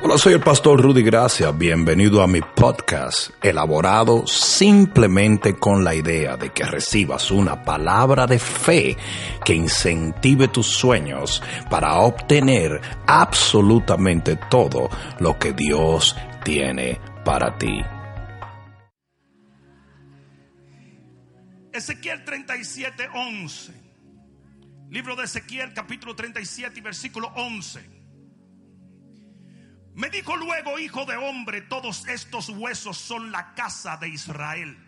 Hola, soy el pastor Rudy Gracia. Bienvenido a mi podcast, elaborado simplemente con la idea de que recibas una palabra de fe que incentive tus sueños para obtener absolutamente todo lo que Dios tiene para ti. Ezequiel 37, 11. Libro de Ezequiel, capítulo 37 y versículo 11. Me dijo luego, hijo de hombre, todos estos huesos son la casa de Israel.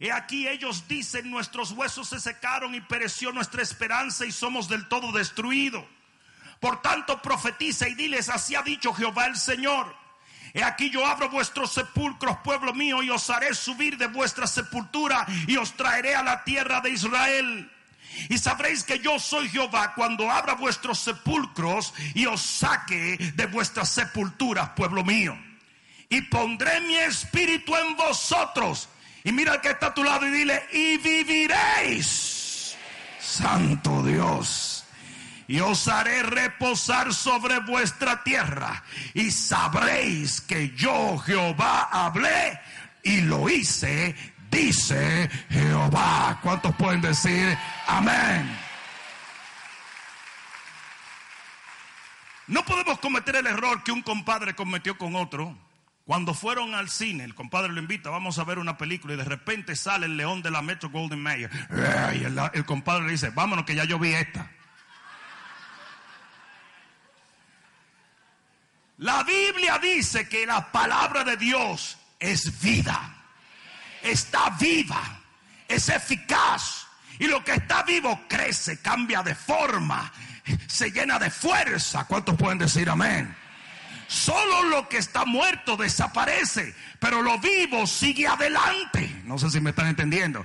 He aquí ellos dicen, nuestros huesos se secaron y pereció nuestra esperanza y somos del todo destruidos. Por tanto, profetiza y diles, así ha dicho Jehová el Señor. He aquí yo abro vuestros sepulcros, pueblo mío, y os haré subir de vuestra sepultura y os traeré a la tierra de Israel. Y sabréis que yo soy Jehová cuando abra vuestros sepulcros y os saque de vuestras sepulturas, pueblo mío. Y pondré mi espíritu en vosotros. Y mira que está a tu lado y dile, y viviréis, Santo Dios. Y os haré reposar sobre vuestra tierra. Y sabréis que yo Jehová hablé y lo hice dice Jehová. ¿Cuántos pueden decir amén? No podemos cometer el error que un compadre cometió con otro. Cuando fueron al cine, el compadre lo invita, vamos a ver una película y de repente sale el león de la Metro Golden Mayer. Y el, el compadre le dice, vámonos que ya yo vi esta. La Biblia dice que la palabra de Dios es vida está viva, es eficaz. Y lo que está vivo crece, cambia de forma, se llena de fuerza. ¿Cuántos pueden decir amén? Solo lo que está muerto desaparece, pero lo vivo sigue adelante. No sé si me están entendiendo.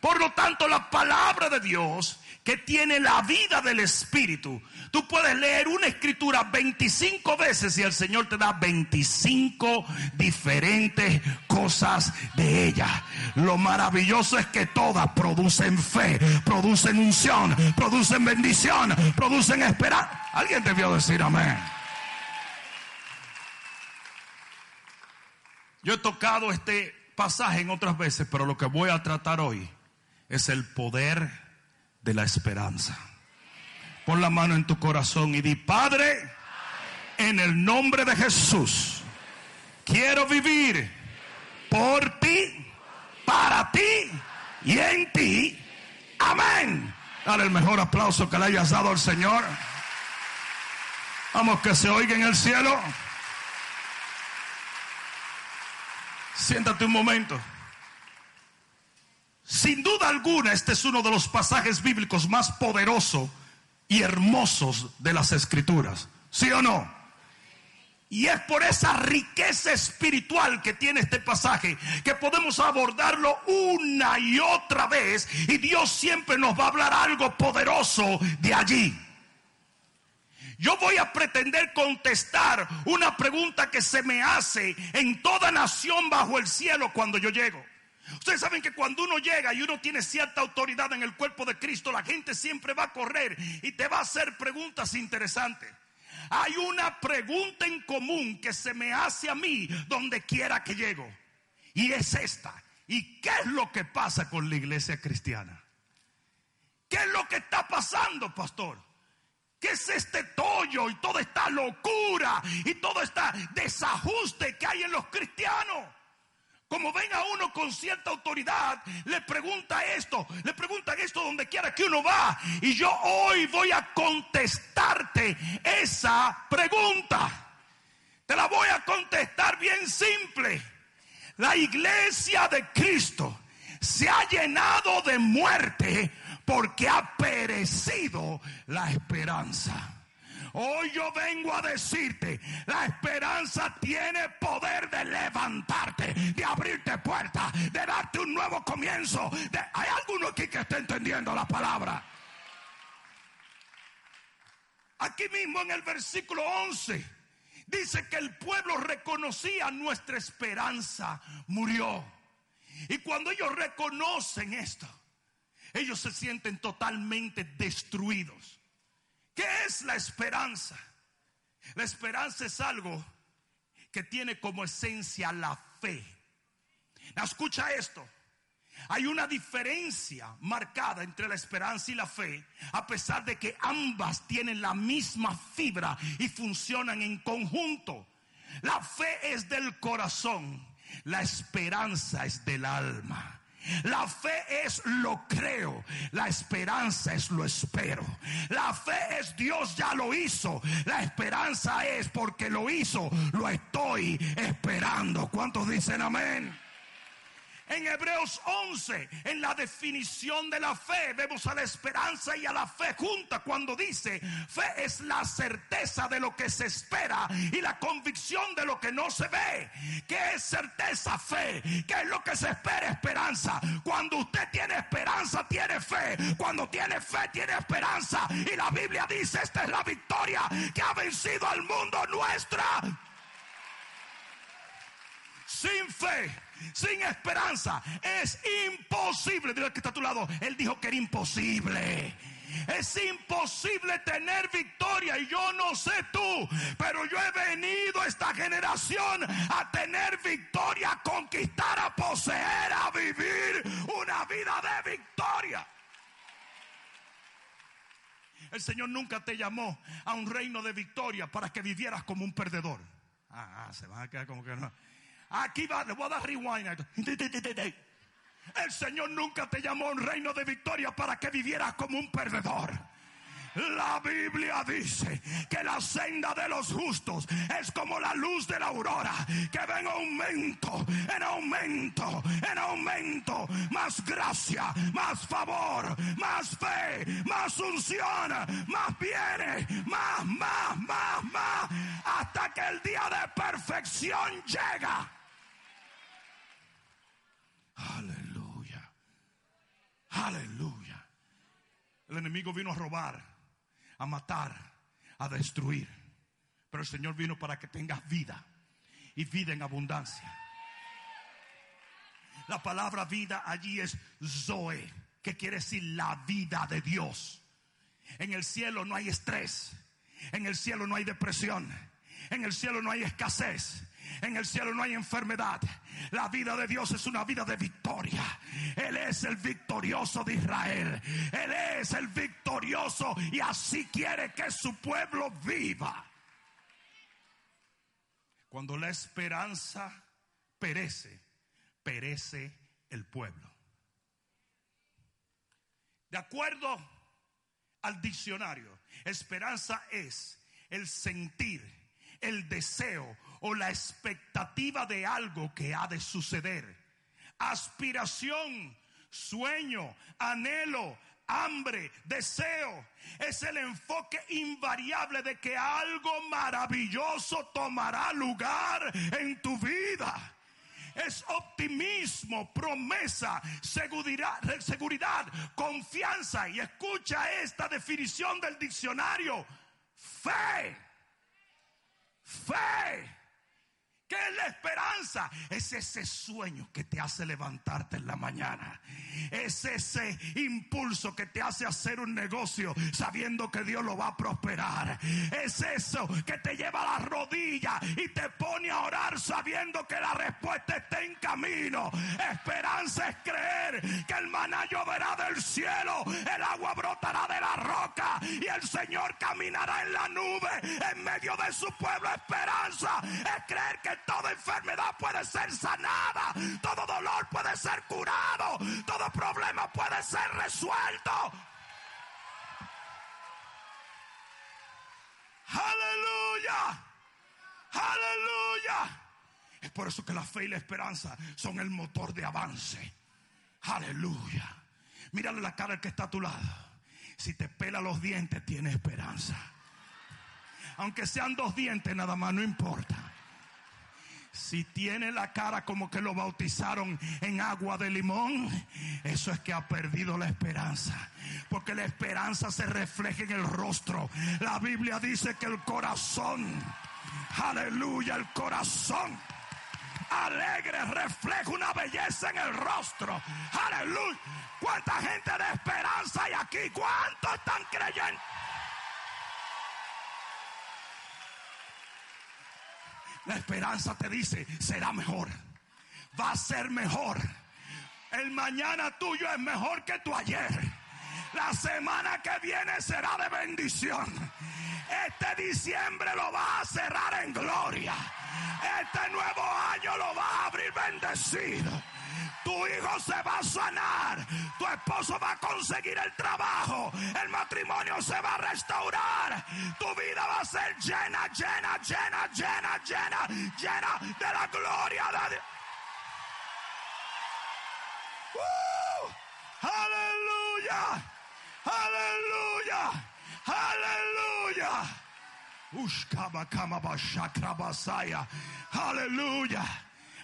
Por lo tanto, la palabra de Dios que tiene la vida del Espíritu. Tú puedes leer una escritura 25 veces y el Señor te da 25 diferentes cosas de ella. Lo maravilloso es que todas producen fe, producen unción, producen bendición, producen esperanza. Alguien debió decir amén. Yo he tocado este pasaje en otras veces, pero lo que voy a tratar hoy es el poder de la esperanza. Pon la mano en tu corazón y di, Padre, en el nombre de Jesús, quiero vivir por ti, para ti y en ti. Amén. Dale el mejor aplauso que le hayas dado al Señor. Vamos que se oiga en el cielo. Siéntate un momento. Sin duda alguna, este es uno de los pasajes bíblicos más poderosos y hermosos de las escrituras. ¿Sí o no? Y es por esa riqueza espiritual que tiene este pasaje que podemos abordarlo una y otra vez y Dios siempre nos va a hablar algo poderoso de allí. Yo voy a pretender contestar una pregunta que se me hace en toda nación bajo el cielo cuando yo llego. Ustedes saben que cuando uno llega y uno tiene cierta autoridad en el cuerpo de Cristo, la gente siempre va a correr y te va a hacer preguntas interesantes. Hay una pregunta en común que se me hace a mí donde quiera que llego. Y es esta. ¿Y qué es lo que pasa con la iglesia cristiana? ¿Qué es lo que está pasando, pastor? ¿Qué es este tollo y toda esta locura y todo este desajuste que hay en los cristianos? Como ven a uno con cierta autoridad, le pregunta esto, le preguntan esto donde quiera que uno va. Y yo hoy voy a contestarte esa pregunta. Te la voy a contestar bien simple. La iglesia de Cristo se ha llenado de muerte porque ha perecido la esperanza. Hoy yo vengo a decirte, la esperanza tiene poder de levantarte, de abrirte puertas, de darte un nuevo comienzo. ¿Hay alguno aquí que esté entendiendo la palabra? Aquí mismo en el versículo 11 dice que el pueblo reconocía nuestra esperanza, murió. Y cuando ellos reconocen esto, ellos se sienten totalmente destruidos. ¿Qué es la esperanza? La esperanza es algo que tiene como esencia la fe. escucha esto. Hay una diferencia marcada entre la esperanza y la fe, a pesar de que ambas tienen la misma fibra y funcionan en conjunto. La fe es del corazón, la esperanza es del alma. La fe es lo creo, la esperanza es lo espero. La fe es Dios ya lo hizo, la esperanza es porque lo hizo, lo estoy esperando. ¿Cuántos dicen amén? En Hebreos 11, en la definición de la fe, vemos a la esperanza y a la fe junta cuando dice, fe es la certeza de lo que se espera y la convicción de lo que no se ve. ¿Qué es certeza? Fe. ¿Qué es lo que se espera? Esperanza. Cuando usted tiene esperanza, tiene fe. Cuando tiene fe, tiene esperanza. Y la Biblia dice, esta es la victoria que ha vencido al mundo nuestra. Sin fe sin esperanza. Es imposible. Dile que está a tu lado. Él dijo que era imposible. Es imposible tener victoria y yo no sé tú, pero yo he venido a esta generación a tener victoria, a conquistar, a poseer, a vivir una vida de victoria. El Señor nunca te llamó a un reino de victoria para que vivieras como un perdedor. Ah, ah se van a quedar como que no. Aquí va, le voy a dar rewind. El Señor nunca te llamó a un reino de victoria para que vivieras como un perdedor. La Biblia dice que la senda de los justos es como la luz de la aurora, que va en aumento, en aumento, en aumento. Más gracia, más favor, más fe, más unción, más viene, más, más, más, más, hasta que el día de perfección llega. Aleluya. Aleluya. El enemigo vino a robar, a matar, a destruir. Pero el Señor vino para que tengas vida y vida en abundancia. La palabra vida allí es Zoe, que quiere decir la vida de Dios. En el cielo no hay estrés. En el cielo no hay depresión. En el cielo no hay escasez. En el cielo no hay enfermedad. La vida de Dios es una vida de victoria. Él es el victorioso de Israel. Él es el victorioso y así quiere que su pueblo viva. Cuando la esperanza perece, perece el pueblo. De acuerdo al diccionario, esperanza es el sentir el deseo o la expectativa de algo que ha de suceder. Aspiración, sueño, anhelo, hambre, deseo. Es el enfoque invariable de que algo maravilloso tomará lugar en tu vida. Es optimismo, promesa, seguridad, seguridad, confianza. Y escucha esta definición del diccionario. Fe fe. ¿Qué es la esperanza? Es ese sueño que te hace levantarte en la mañana. Es ese impulso que te hace hacer un negocio sabiendo que Dios lo va a prosperar. Es eso que te lleva a la rodilla y te pone a orar sabiendo que la respuesta está en camino. Esperanza es creer que el maná lloverá del cielo, el agua brotará de la roca y el Señor caminará en la nube en medio de su pueblo. Esperanza es creer que toda enfermedad puede ser sanada, todo dolor puede ser curado, todo problema puede ser resuelto. Aleluya, aleluya. Es por eso que la fe y la esperanza son el motor de avance. Aleluya. Mírale la cara al que está a tu lado. Si te pela los dientes, tiene esperanza. Aunque sean dos dientes, nada más, no importa. Si tiene la cara como que lo bautizaron en agua de limón, eso es que ha perdido la esperanza. Porque la esperanza se refleja en el rostro. La Biblia dice que el corazón, aleluya, el corazón alegre refleja una belleza en el rostro. Aleluya. ¿Cuánta gente de esperanza hay aquí? ¿Cuántos están creyendo? La esperanza te dice, será mejor. Va a ser mejor. El mañana tuyo es mejor que tu ayer. La semana que viene será de bendición. Este diciembre lo va a cerrar en gloria. Este nuevo año lo va a abrir bendecido. Tu hijo se va a sanar. Tu esposo va a conseguir el trabajo. El matrimonio se va a restaurar. Tu vida va a ser llena, llena, llena, llena, llena, llena de la gloria de Dios. ¡Uh! ¡Aleluya! ¡Aleluya! ¡Aleluya! Aleluya.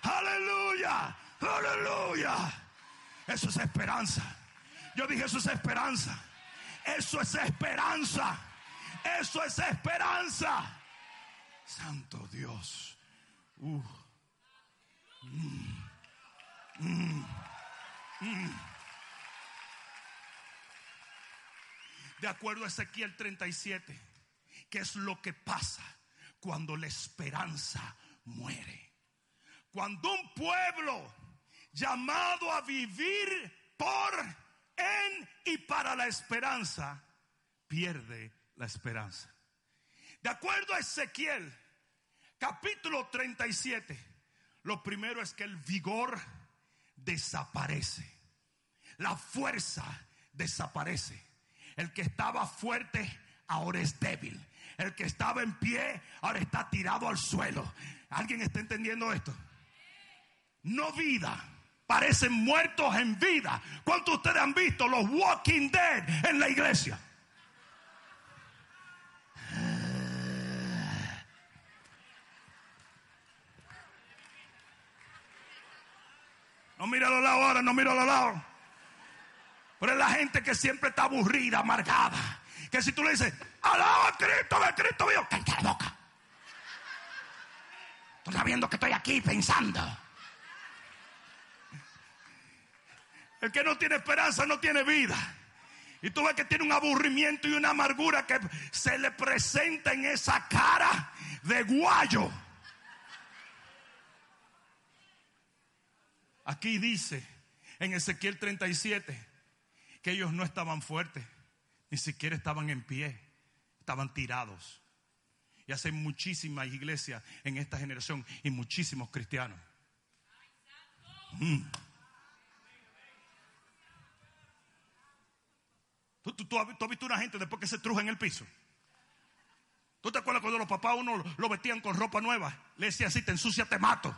Aleluya. Aleluya. Eso es esperanza. Yo dije, eso es esperanza. Eso es esperanza. Eso es esperanza. Santo Dios. Uh. Mm. Mm. Mm. De acuerdo a Ezequiel 37, ¿qué es lo que pasa cuando la esperanza muere? Cuando un pueblo llamado a vivir por, en y para la esperanza, pierde la esperanza. De acuerdo a Ezequiel, capítulo 37, lo primero es que el vigor desaparece, la fuerza desaparece. El que estaba fuerte ahora es débil. El que estaba en pie ahora está tirado al suelo. ¿Alguien está entendiendo esto? No vida. Parecen muertos en vida. ¿Cuántos de ustedes han visto los Walking Dead en la iglesia? No mira a los lados ahora, no mira a los lados. Pero es la gente que siempre está aburrida, amargada. Que si tú le dices, alaba a Cristo, de Cristo mío, cállate la boca. Tú estás viendo que estoy aquí pensando. El que no tiene esperanza no tiene vida. Y tú ves que tiene un aburrimiento y una amargura que se le presenta en esa cara de guayo. Aquí dice en Ezequiel 37 que ellos no estaban fuertes, ni siquiera estaban en pie, estaban tirados. Y hace muchísimas iglesias en esta generación y muchísimos cristianos. Mm. ¿Tú, has visto una gente después que se truja en el piso? ¿Tú te acuerdas cuando los papás uno lo vestían con ropa nueva? Le decía así, te ensucia, te mato.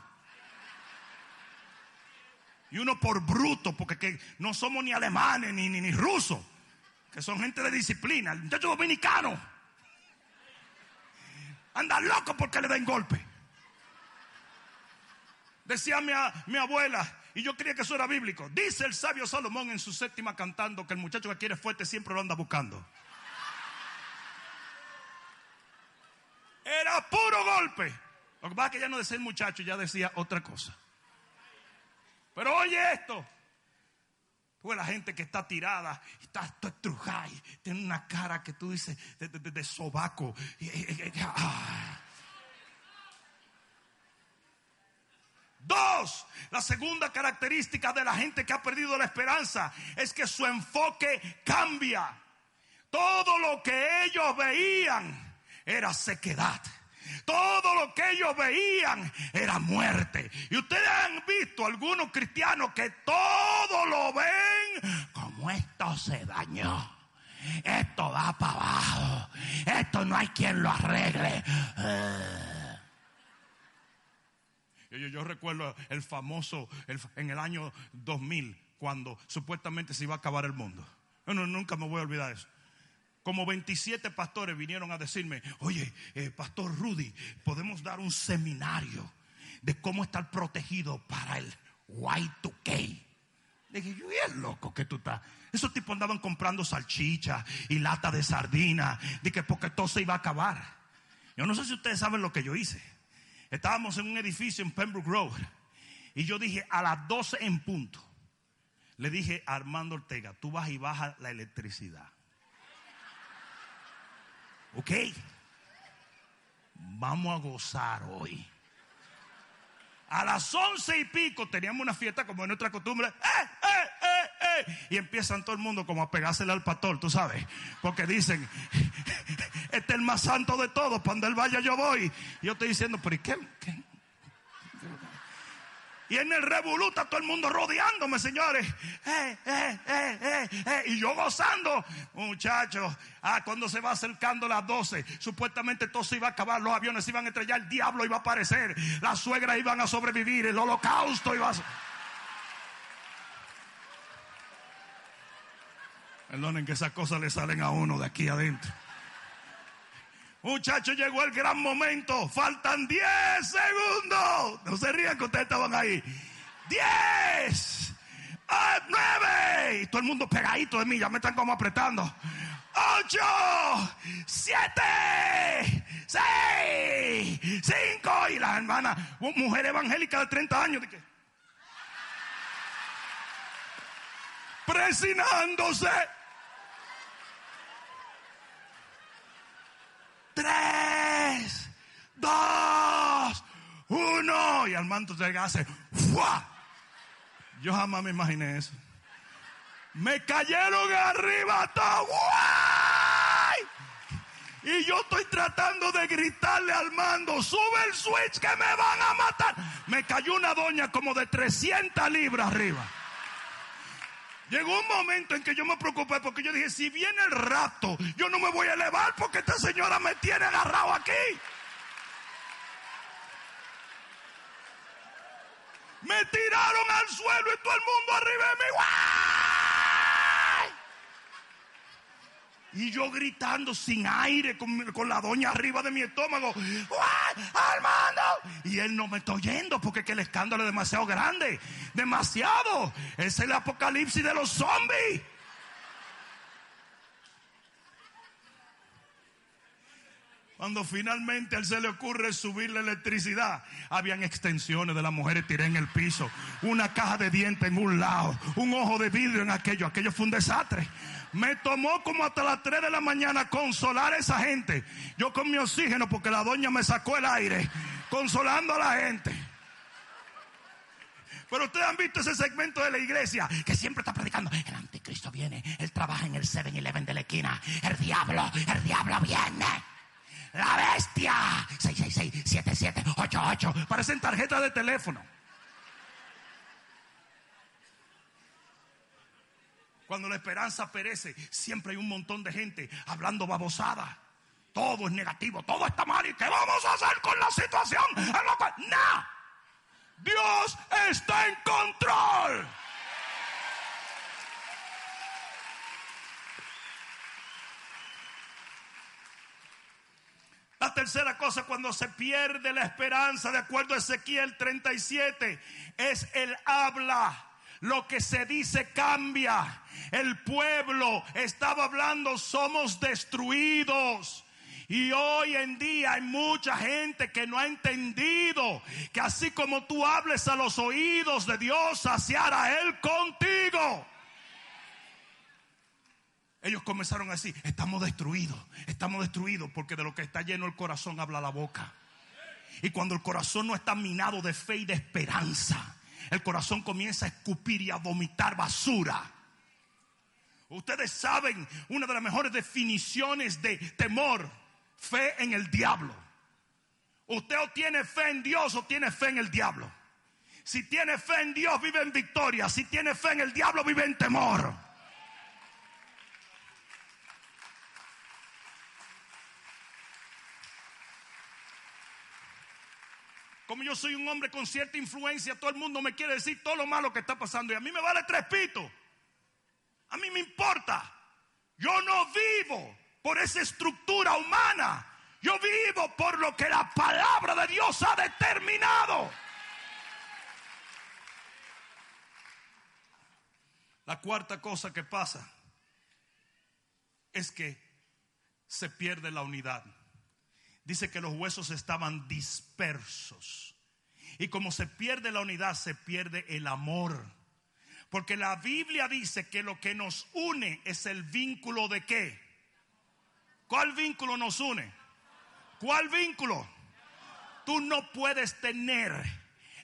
Y uno por bruto, porque no somos ni alemanes ni, ni, ni rusos, que son gente de disciplina. El muchacho dominicano anda loco porque le den golpe. Decía mi abuela, y yo creía que eso era bíblico. Dice el sabio Salomón en su séptima cantando que el muchacho que quiere fuerte siempre lo anda buscando. Era puro golpe. Lo que pasa es que ya no decía el muchacho, ya decía otra cosa. Pero oye esto. Pues la gente que está tirada, está estrujada, tiene una cara que tú dices de, sobaco. Ah. Dos, la segunda característica de la gente que ha perdido la esperanza es que su enfoque cambia. Todo lo que ellos veían era sequedad. Todo lo que ellos veían era muerte. Y ustedes han visto algunos cristianos que todo lo ven como esto se dañó. Esto va para abajo. Esto no hay quien lo arregle. Yo, recuerdo el famoso en el año 2000 cuando supuestamente se iba a acabar el mundo. nunca me voy a olvidar eso como 27 pastores vinieron a decirme, oye, eh, Pastor Rudy, podemos dar un seminario de cómo estar protegido para el Y2K. Le dije, yo es loco que tú estás. Esos tipos andaban comprando salchicha y lata de sardina, que porque todo se iba a acabar. Yo no sé si ustedes saben lo que yo hice. Estábamos en un edificio en Pembroke Road y yo dije a las 12 en punto. Le dije a Armando Ortega, tú vas y bajas la electricidad. ¿Ok? Vamos a gozar hoy. A las once y pico teníamos una fiesta como es nuestra costumbre. ¡Eh, eh! Y empiezan todo el mundo como a pegársele al pastor, tú sabes. Porque dicen, este es el más santo de todos, donde él vaya yo voy. Y yo estoy diciendo, pero ¿y qué? Y en el revoluta todo el mundo rodeándome, señores. Eh, eh, eh. Y yo gozando. Muchachos, ah, cuando se va acercando las 12, supuestamente todo se iba a acabar, los aviones se iban a estrellar, el diablo iba a aparecer, las suegras iban a sobrevivir, el holocausto iba a... Perdonen que esas cosas le salen a uno de aquí adentro. Muchachos, llegó el gran momento. Faltan 10 segundos. No se rían que ustedes estaban ahí. 10, 9. Y todo el mundo pegadito de mí. Ya me están como apretando. 8, 7, 6, 5. Y las hermanas, mujer evangélica de 30 años. ¿de qué? Presinándose. tres, dos, uno. Y Armando te hace, ¡fua! Yo jamás me imaginé eso. Me cayeron arriba todo. Y yo estoy tratando de gritarle al mando, sube el switch que me van a matar. Me cayó una doña como de 300 libras arriba. Llegó un momento en que yo me preocupé porque yo dije, si viene el rapto, yo no me voy a elevar porque esta señora me tiene agarrado aquí. Me tiraron al suelo y todo el mundo arriba de mí. Y yo gritando sin aire con, la doña arriba de mi estómago. ¡Armando! Y él no me está oyendo porque que el escándalo es demasiado grande. Demasiado. Es el apocalipsis de los zombies. Cuando finalmente a él se le ocurre subir la electricidad, habían extensiones de las mujeres tiré en el piso, una caja de dientes en un lado, un ojo de vidrio en aquello. Aquello fue un desastre. Me tomó como hasta las 3 de la mañana consolar a esa gente. Yo con mi oxígeno, porque la doña me sacó el aire, consolando a la gente. Pero ustedes han visto ese segmento de la iglesia que siempre está predicando. El anticristo viene, él trabaja en el 7-Eleven de la esquina. El diablo, el diablo viene. La bestia. 666-7788. Parecen tarjetas de teléfono. Cuando la esperanza perece, siempre hay un montón de gente hablando babosada. Todo es negativo, todo está mal. ¿Y qué vamos a hacer con la situación? ¡No! Dios está en control. La tercera cosa cuando se pierde la esperanza, de acuerdo a Ezequiel 37, es el habla. Lo que se dice cambia. El pueblo estaba hablando, somos destruidos. Y hoy en día hay mucha gente que no ha entendido que así como tú hables a los oídos de Dios, así hará Él contigo. Ellos comenzaron así, estamos destruidos, estamos destruidos porque de lo que está lleno el corazón habla la boca. Y cuando el corazón no está minado de fe y de esperanza, el corazón comienza a escupir y a vomitar basura. Ustedes saben una de las mejores definiciones de temor, fe en el diablo. Usted o tiene fe en Dios o tiene fe en el diablo. Si tiene fe en Dios vive en victoria, si tiene fe en el diablo vive en temor. Como yo soy un hombre con cierta influencia, todo el mundo me quiere decir todo lo malo que está pasando y a mí me vale tres pitos. A mí me importa. Yo no vivo por esa estructura humana. Yo vivo por lo que la palabra de Dios ha determinado. La cuarta cosa que pasa es que se pierde la unidad. Dice que los huesos estaban dispersos. Y como se pierde la unidad, se pierde el amor. Porque la Biblia dice que lo que nos une es el vínculo de qué. ¿Cuál vínculo nos une? ¿Cuál vínculo? Tú no puedes tener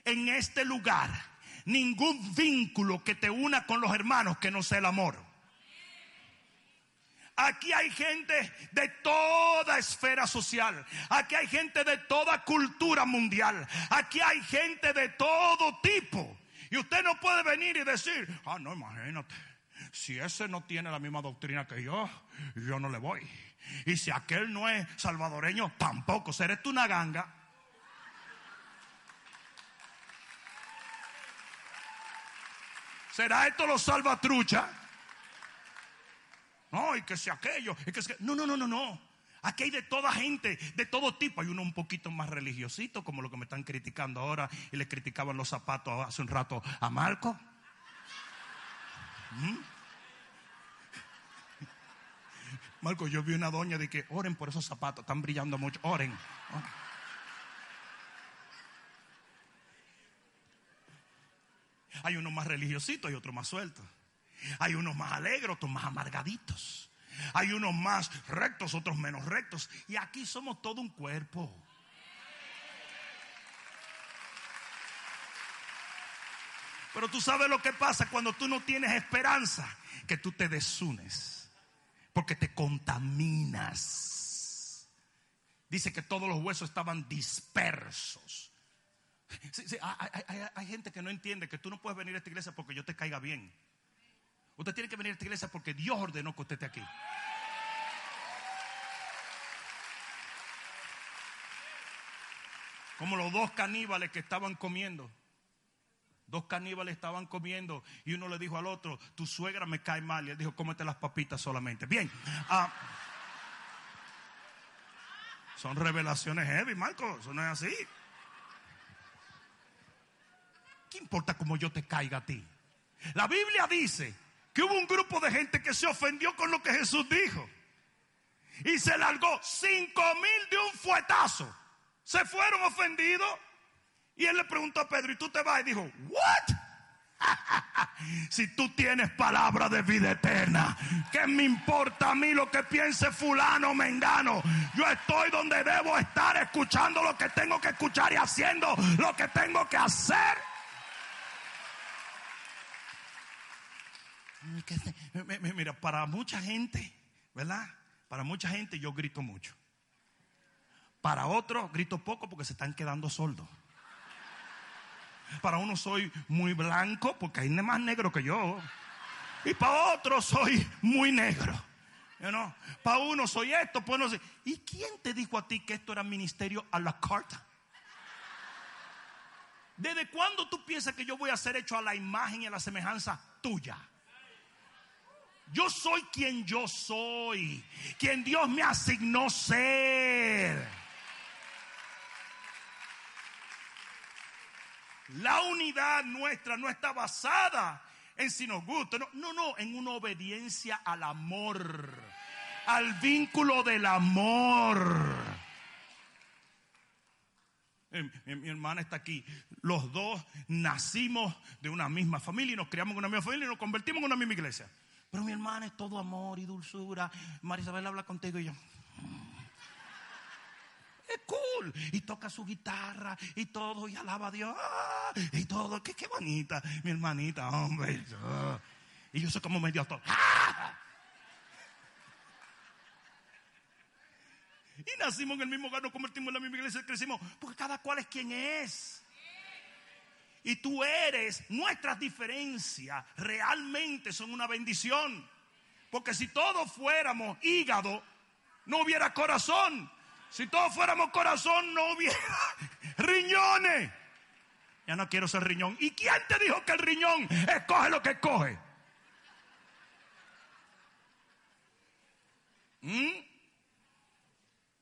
en este lugar ningún vínculo que te una con los hermanos que no sea el amor. Aquí hay gente de toda esfera social. Aquí hay gente de toda cultura mundial. Aquí hay gente de todo tipo. Y usted no puede venir y decir, ah, no, imagínate. Si ese no tiene la misma doctrina que yo, yo no le voy. Y si aquel no es salvadoreño, tampoco. Seré tú una ganga. ¿Será esto los salvatrucha? No, y que sea aquello. Y que sea... No, no, no, no, no. Aquí hay de toda gente, de todo tipo. Hay uno un poquito más religiosito, como lo que me están criticando ahora, y le criticaban los zapatos hace un rato a Marco. ¿Mm? Marco, yo vi una doña de que oren por esos zapatos, están brillando mucho, oren. oren. Hay uno más religiosito y otro más suelto. Hay unos más alegres, otros más amargaditos. Hay unos más rectos, otros menos rectos. Y aquí somos todo un cuerpo. Pero tú sabes lo que pasa cuando tú no tienes esperanza, que tú te desunes, porque te contaminas. Dice que todos los huesos estaban dispersos. hay, hay gente que no entiende que tú no puedes venir a esta iglesia porque yo te caiga bien. Usted tiene que venir a esta iglesia porque Dios ordenó que usted esté aquí. Como los dos caníbales que estaban comiendo. Dos caníbales estaban comiendo y uno le dijo al otro, tu suegra me cae mal. Y él dijo, cómete las papitas solamente. Bien. Ah, son revelaciones heavy, Marco. Eso no es así. ¿Qué importa cómo yo te caiga a ti? La Biblia dice que hubo un grupo de gente que se ofendió con lo que Jesús dijo. Y se largó cinco mil de un fuetazo. Se fueron ofendidos. Y él le preguntó a Pedro, ¿y tú te vas? Y dijo, ¿what? si tú tienes palabra de vida eterna, ¿qué me importa a mí lo que piense fulano mengano? Yo estoy donde debo estar, escuchando lo que tengo que escuchar y haciendo lo que tengo que hacer. Mira, para mucha gente, ¿verdad? Para mucha gente yo grito mucho. Para otros grito poco porque se están quedando soldos. Para uno soy muy blanco porque hay más negro que yo. Y para otro soy muy negro. ¿no? Para uno soy esto, pues. ¿Y quién te dijo a ti que esto era ministerio a la carta? ¿Desde cuándo tú piensas que yo voy a ser hecho a la imagen y a la semejanza tuya? Yo soy quien yo soy, quien Dios me asignó ser. La unidad nuestra no está basada en si nos gusta, no, no, en una obediencia al amor, al vínculo del amor. Mi, mi, hermana está aquí. Los dos nacimos de una misma familia y nos criamos en una misma familia y nos convertimos en una misma iglesia. Pero mi hermana es todo amor y dulzura. María Isabel habla contigo y yo. Mm, es cool. Y toca su guitarra y todo y alaba a Dios. Y todo. Qué, qué bonita. Mi hermanita, hombre. Y yo soy como medio todo. Y nacimos en el mismo hogar, nos convertimos en la misma iglesia, crecimos. Porque cada cual es quien es y tú eres, nuestras diferencias realmente son una bendición. Porque si todos fuéramos hígado, no hubiera corazón. Si todos fuéramos corazón, no hubiera riñones. Ya no quiero ser riñón. ¿Y quién te dijo que el riñón escoge lo que escoge? ¿Mm?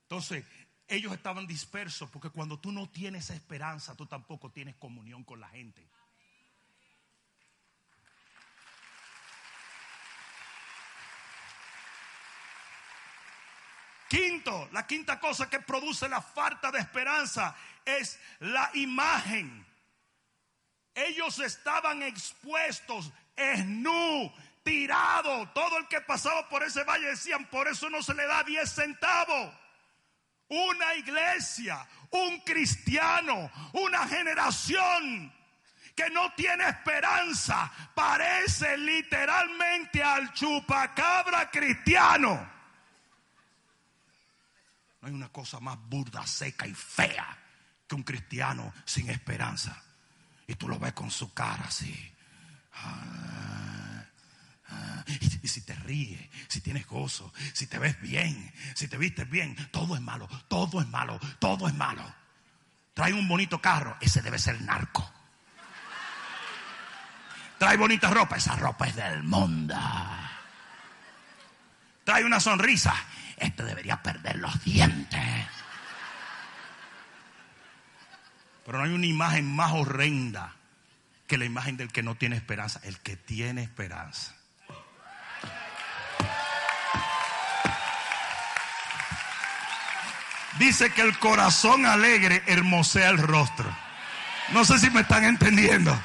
Entonces, ellos estaban dispersos porque cuando tú no tienes esperanza, tú tampoco tienes comunión con la gente. Quinto, la quinta cosa que produce la falta de esperanza es la imagen. Ellos estaban expuestos, esnú, tirado. Todo el que pasaba por ese valle decían, por eso no se le da diez centavos. Una iglesia, un cristiano, una generación que no tiene esperanza, parece literalmente al chupacabra cristiano. No hay una cosa más burda, seca y fea que un cristiano sin esperanza. Y tú lo ves con su cara así. Ah, Y, y, si te ríes, si tienes gozo, si te ves bien, si te vistes bien, todo es malo, todo es malo, todo es malo. Trae un bonito carro, ese debe ser narco. Trae bonita ropa, esa ropa es del mundo. Trae una sonrisa, este debería perder los dientes. Pero no hay una imagen más horrenda que la imagen del que no tiene esperanza. El que tiene esperanza. Dice que el corazón alegre hermosea el rostro. No sé si me están entendiendo.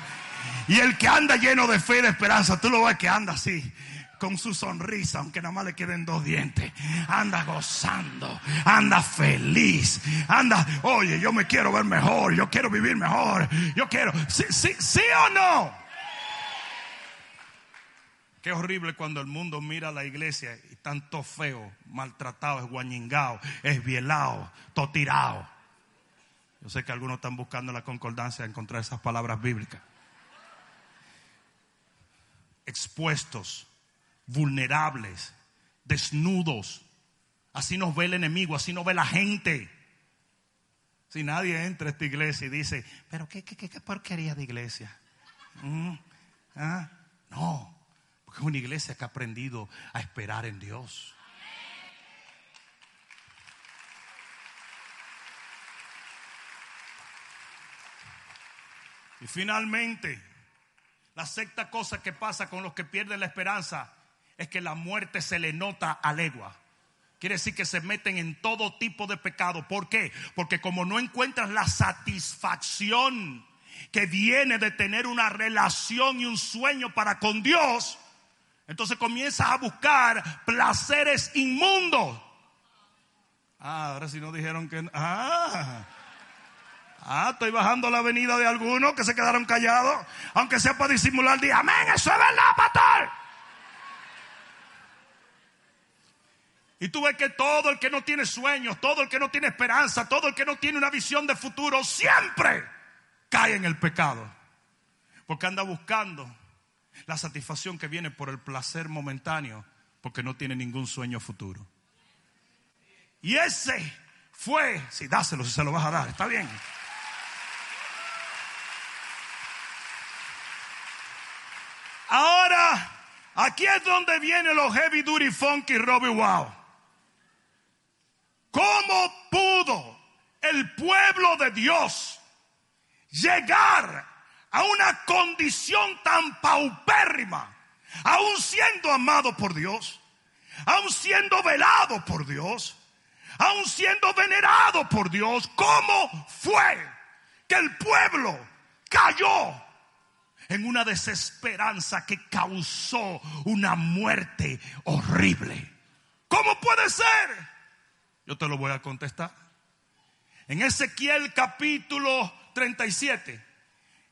Y el que anda lleno de fe y de esperanza, tú lo ves que anda así con su sonrisa, aunque nada más le queden dos dientes. Anda gozando, anda feliz, anda, oye, yo me quiero ver mejor, yo quiero vivir mejor, yo quiero, sí, sí, sí o no. Qué horrible cuando el mundo mira a la iglesia y tanto feo, maltratado, esguañingado, esbielado, totirado. Yo sé que algunos están buscando la concordancia de encontrar esas palabras bíblicas. Expuestos, vulnerables, desnudos. Así nos ve el enemigo, así nos ve la gente. Si nadie entra a esta iglesia y dice, pero qué, qué, qué porquería de iglesia. ¿Mm? ¿Ah? No, es una iglesia que ha aprendido a esperar en Dios. Y finalmente, la sexta cosa que pasa con los que pierden la esperanza es que la muerte se le nota a legua. Quiere decir que se meten en todo tipo de pecado. ¿Por qué? Porque como no encuentras la satisfacción que viene de tener una relación y un sueño para con Dios, entonces comienzas a buscar placeres inmundos. Ah, ahora si no dijeron que... Ah. Ah, estoy bajando la avenida de algunos que se quedaron callados, aunque sea para disimular. Día, amén, eso es verdad, pastor. Y tú ves que todo el que no tiene sueños, todo el que no tiene esperanza, todo el que no tiene una visión de futuro, siempre cae en el pecado. Porque anda buscando la satisfacción que viene por el placer momentáneo, porque no tiene ningún sueño futuro. Y ese fue, si dáselo, si se lo vas a dar, está bien. Ahora, aquí es donde vienen los heavy duty funky Robbie Wow. ¿Cómo pudo el pueblo de Dios llegar a una condición tan paupérrima, aún siendo amado por Dios, aún siendo velado por Dios, aún siendo venerado por Dios? ¿Cómo fue que el pueblo cayó en una desesperanza que causó una muerte horrible? ¿Cómo puede ser? Yo te lo voy a contestar. En Ezequiel capítulo 37,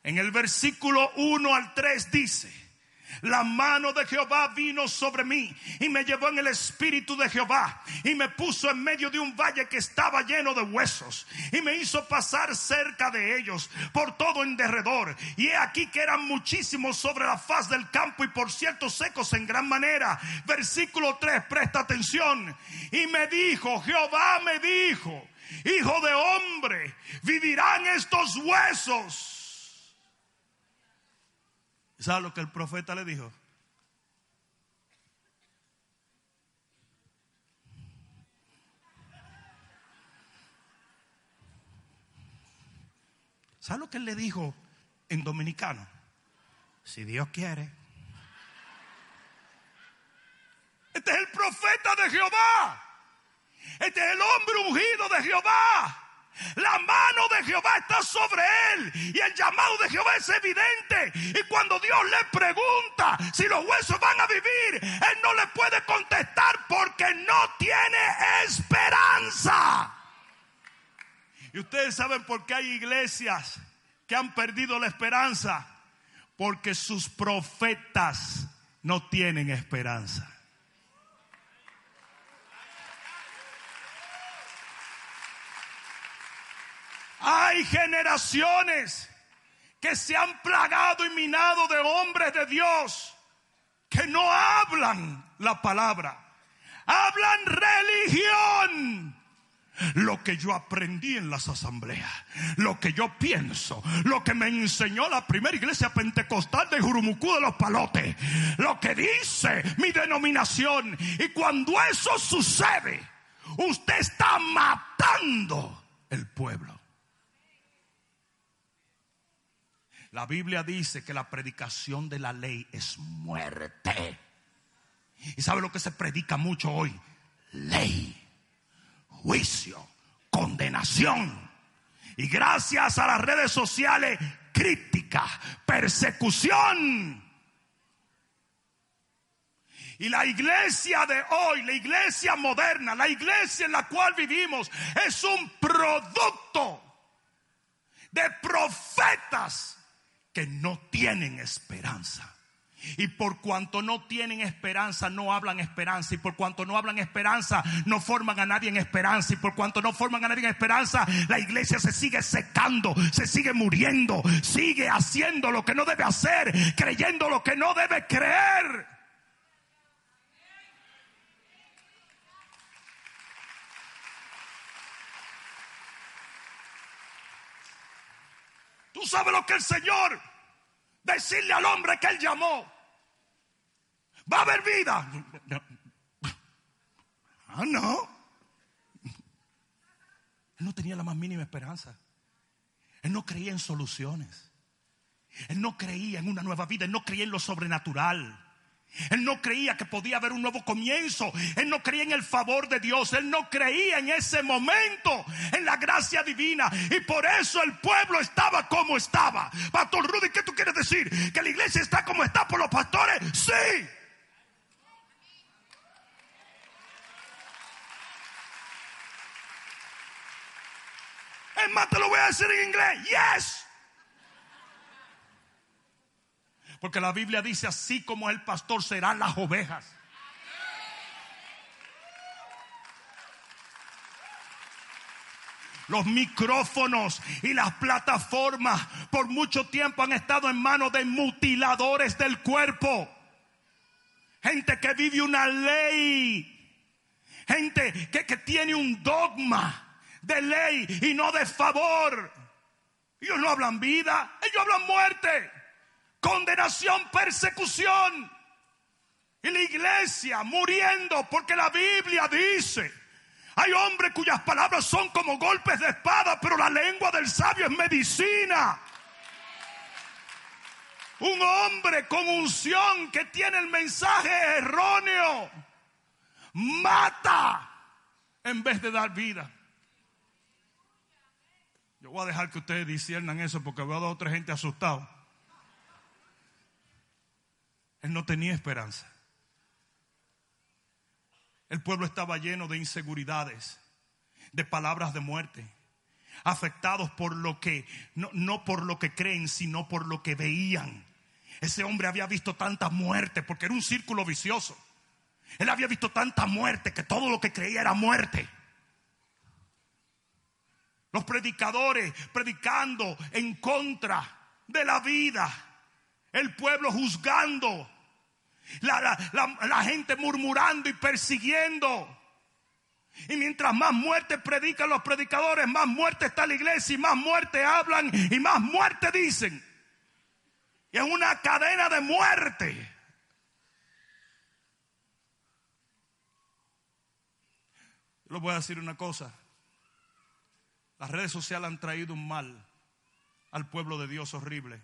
en el versículo 1 al 3 dice, la mano de Jehová vino sobre mí y me llevó en el espíritu de Jehová y me puso en medio de un valle que estaba lleno de huesos y me hizo pasar cerca de ellos por todo en derredor. Y he aquí que eran muchísimos sobre la faz del campo y por cierto secos en gran manera. Versículo 3, presta atención. Y me dijo, Jehová me dijo, hijo de hombre, vivirán estos huesos. ¿Sabe lo que el profeta le dijo? ¿Sabe lo que él le dijo en dominicano? Si Dios quiere. Este es el profeta de Jehová. Este es el hombre ungido de Jehová. La mano de Jehová está sobre él y el llamado de Jehová es evidente. Y cuando Dios le pregunta si los huesos van a vivir, él no le puede contestar porque no tiene esperanza. Y ustedes saben por qué hay iglesias que han perdido la esperanza. Porque sus profetas no tienen esperanza. Hay generaciones que se han plagado y minado de hombres de Dios que no hablan la palabra, hablan religión. Lo que yo aprendí en las asambleas, lo que yo pienso, lo que me enseñó la primera iglesia pentecostal de Jurumucú de los Palotes, lo que dice mi denominación. Y cuando eso sucede, usted está matando el pueblo. La Biblia dice que la predicación de la ley es muerte. ¿Y sabe lo que se predica mucho hoy? Ley, juicio, condenación. Y gracias a las redes sociales, crítica, persecución. Y la iglesia de hoy, la iglesia moderna, la iglesia en la cual vivimos, es un producto de profetas que no tienen esperanza. Y por cuanto no tienen esperanza, no hablan esperanza. Y por cuanto no hablan esperanza, no forman a nadie en esperanza. Y por cuanto no forman a nadie en esperanza, la iglesia se sigue secando, se sigue muriendo, sigue haciendo lo que no debe hacer, creyendo lo que no debe creer. Tú sabes lo que el Señor decirle al hombre que él llamó, va a haber vida. Ah, no. Él no tenía la más mínima esperanza. Él no creía en soluciones. Él no creía en una nueva vida. Él no creía en lo sobrenatural. Él no creía que podía haber un nuevo comienzo. Él no creía en el favor de Dios. Él no creía en ese momento en la gracia divina. Y por eso el pueblo estaba como estaba. Pastor Rudy, ¿qué tú quieres decir? ¿Que la iglesia está como está por los pastores? Sí. Es te lo voy a decir en inglés. Yes. Porque la Biblia dice, así como el pastor serán las ovejas. Los micrófonos y las plataformas por mucho tiempo han estado en manos de mutiladores del cuerpo. Gente que vive una ley. Gente que, que tiene un dogma de ley y no de favor. Ellos no hablan vida, ellos hablan muerte condenación, persecución. Y la iglesia muriendo porque la Biblia dice, hay hombres cuyas palabras son como golpes de espada, pero la lengua del sabio es medicina. Un hombre con unción que tiene el mensaje erróneo mata en vez de dar vida. Yo voy a dejar que ustedes disiernan eso porque veo a dos o tres gente asustado. Él no tenía esperanza. El pueblo estaba lleno de inseguridades, de palabras de muerte, afectados por lo que, no, no, por lo que creen, sino por lo que veían. Ese hombre había visto tanta muerte porque era un círculo vicioso. Él había visto tanta muerte que todo lo que creía era muerte. Los predicadores predicando en contra de la vida. El pueblo juzgando la, gente murmurando y persiguiendo. Y mientras más muerte predican los predicadores, más muerte está la iglesia y más muerte hablan y más muerte dicen. Y es una cadena de muerte. Yo voy a decir una cosa. Las redes sociales han traído un mal al pueblo de Dios horrible.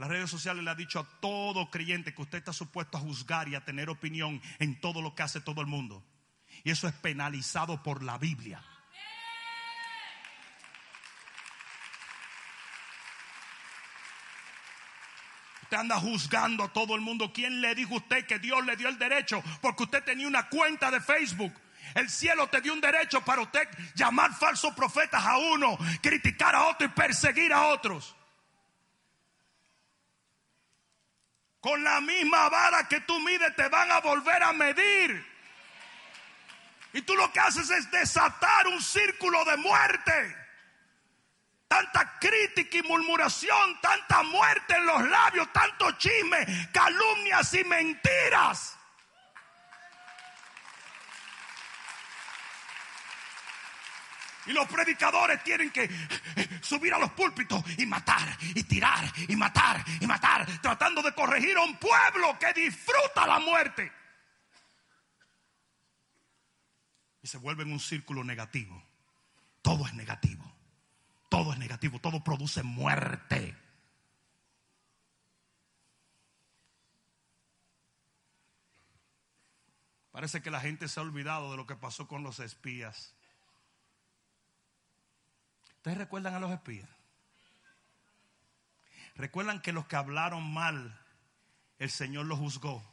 Las redes sociales le ha dicho a todo creyente que usted está supuesto a juzgar y a tener opinión en todo lo que hace todo el mundo. Y eso es penalizado por la Biblia. Usted anda juzgando a todo el mundo. ¿Quién le dijo a usted que Dios le dio el derecho? Porque usted tenía una cuenta de Facebook El cielo te dio un derecho para usted llamar falsos profetas a uno, criticar a otro y perseguir a otros. Con la misma vara que tú mides te van a volver a medir. Y tú lo que haces es desatar un círculo de muerte. Tanta crítica y murmuración, tanta muerte en los labios, tanto chisme, calumnias y mentiras. Y los predicadores tienen que subir a los púlpitos y matar, y tirar, y matar, y matar, tratando de corregir a un pueblo que disfruta la muerte. Y se vuelve en un círculo negativo. Todo es negativo. Todo es negativo. Todo produce muerte. Parece que la gente se ha olvidado de lo que pasó con los espías. ¿Ustedes recuerdan a los espías? Recuerdan que los que hablaron mal, el Señor los juzgó